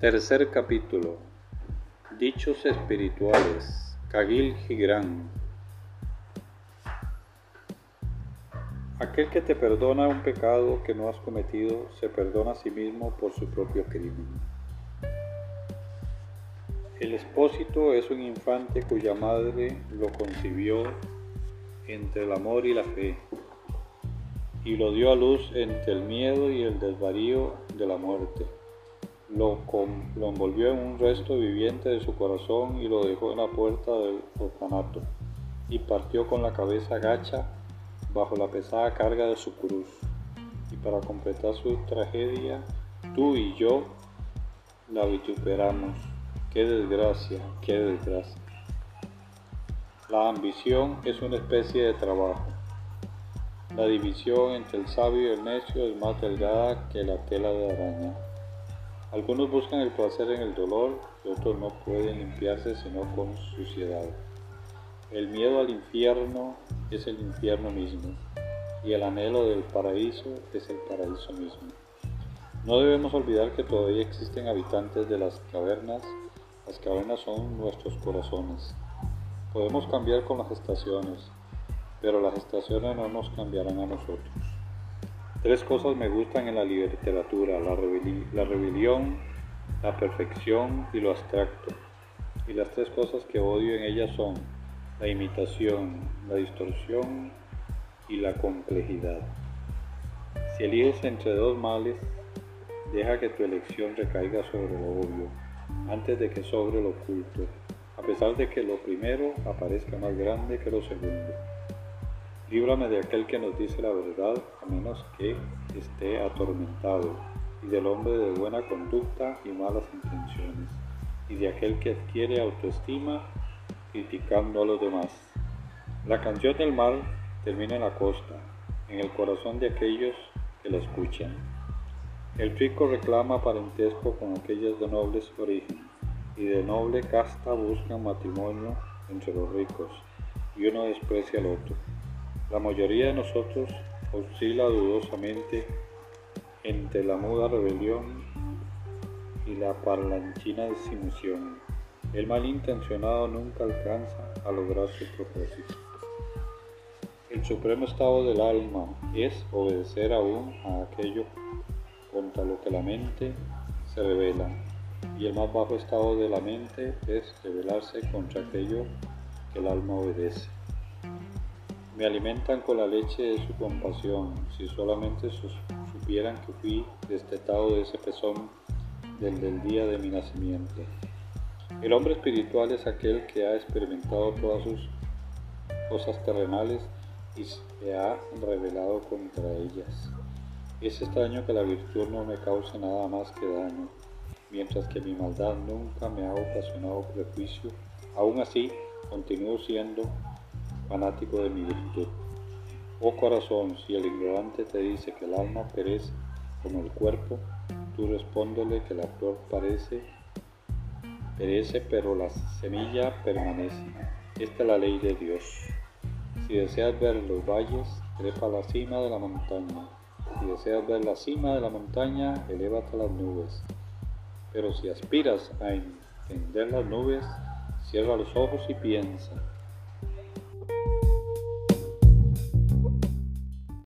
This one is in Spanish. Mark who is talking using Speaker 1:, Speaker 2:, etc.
Speaker 1: Tercer capítulo. Dichos espirituales. Kagil Gibran. Aquel que te perdona un pecado que no has cometido, se perdona a sí mismo por su propio crimen. El expósito es un infante cuya madre lo concibió entre el amor y la fe, y lo dio a luz entre el miedo y el desvarío de la muerte lo, envolvió en un resto viviente de su corazón y lo dejó en la puerta del orfanato, y partió con la cabeza gacha bajo la pesada carga de su cruz. Y para completar su tragedia, tú y yo la vituperamos. Qué desgracia, qué desgracia. La ambición es una especie de trabajo. La división entre el sabio y el necio es más delgada que la tela de araña. Algunos buscan el placer en el dolor y otros no pueden limpiarse sino con suciedad. El miedo al infierno es el infierno mismo y el anhelo del paraíso es el paraíso mismo. No debemos olvidar que todavía existen habitantes de las cavernas. Las cavernas son nuestros corazones. Podemos cambiar con las estaciones, pero las estaciones no nos cambiarán a nosotros. Tres cosas me gustan en la literatura, la, rebelión, la perfección y lo abstracto. Y las tres cosas que odio en ella son la imitación, la distorsión y la complejidad. Si eliges entre dos males, deja que tu elección recaiga sobre lo obvio, antes de que sobre lo oculto, a pesar de que lo primero aparezca más grande que lo segundo. Líbrame de aquel que nos dice la verdad, a menos que esté atormentado, y del hombre de buena conducta y malas intenciones, y de aquel que adquiere autoestima criticando a los demás. La canción del mal termina en la costa, en el corazón de aquellos que la escuchan. El rico reclama parentesco con aquellas de nobles origen, y de noble casta buscan matrimonio entre los ricos, y uno desprecia al otro. La mayoría de nosotros oscila dudosamente entre la muda rebelión y la parlanchina desilusión. El malintencionado nunca alcanza a lograr su propósito. El supremo estado del alma es obedecer aún a aquello contra lo que la mente se revela, y el más bajo estado de la mente es rebelarse contra aquello que el alma obedece. Me alimentan con la leche de su compasión, si solamente supieran que fui destetado de ese pezón desde el día de mi nacimiento. El hombre espiritual es aquel que ha experimentado todas sus cosas terrenales y se ha rebelado contra ellas. Es extraño que la virtud no me cause nada más que daño, mientras que mi maldad nunca me ha ocasionado prejuicio. Aún así, continúo siendo fanático de mi virtud. Oh corazón, si el ignorante te dice que el alma perece como el cuerpo, tú respóndele que la flor parece, perece, pero la semilla permanece. Esta es la ley de Dios. Si deseas ver los valles, trepa a la cima de la montaña. Si deseas ver la cima de la montaña, elévate a las nubes. Pero si aspiras a entender las nubes, cierra los ojos y piensa.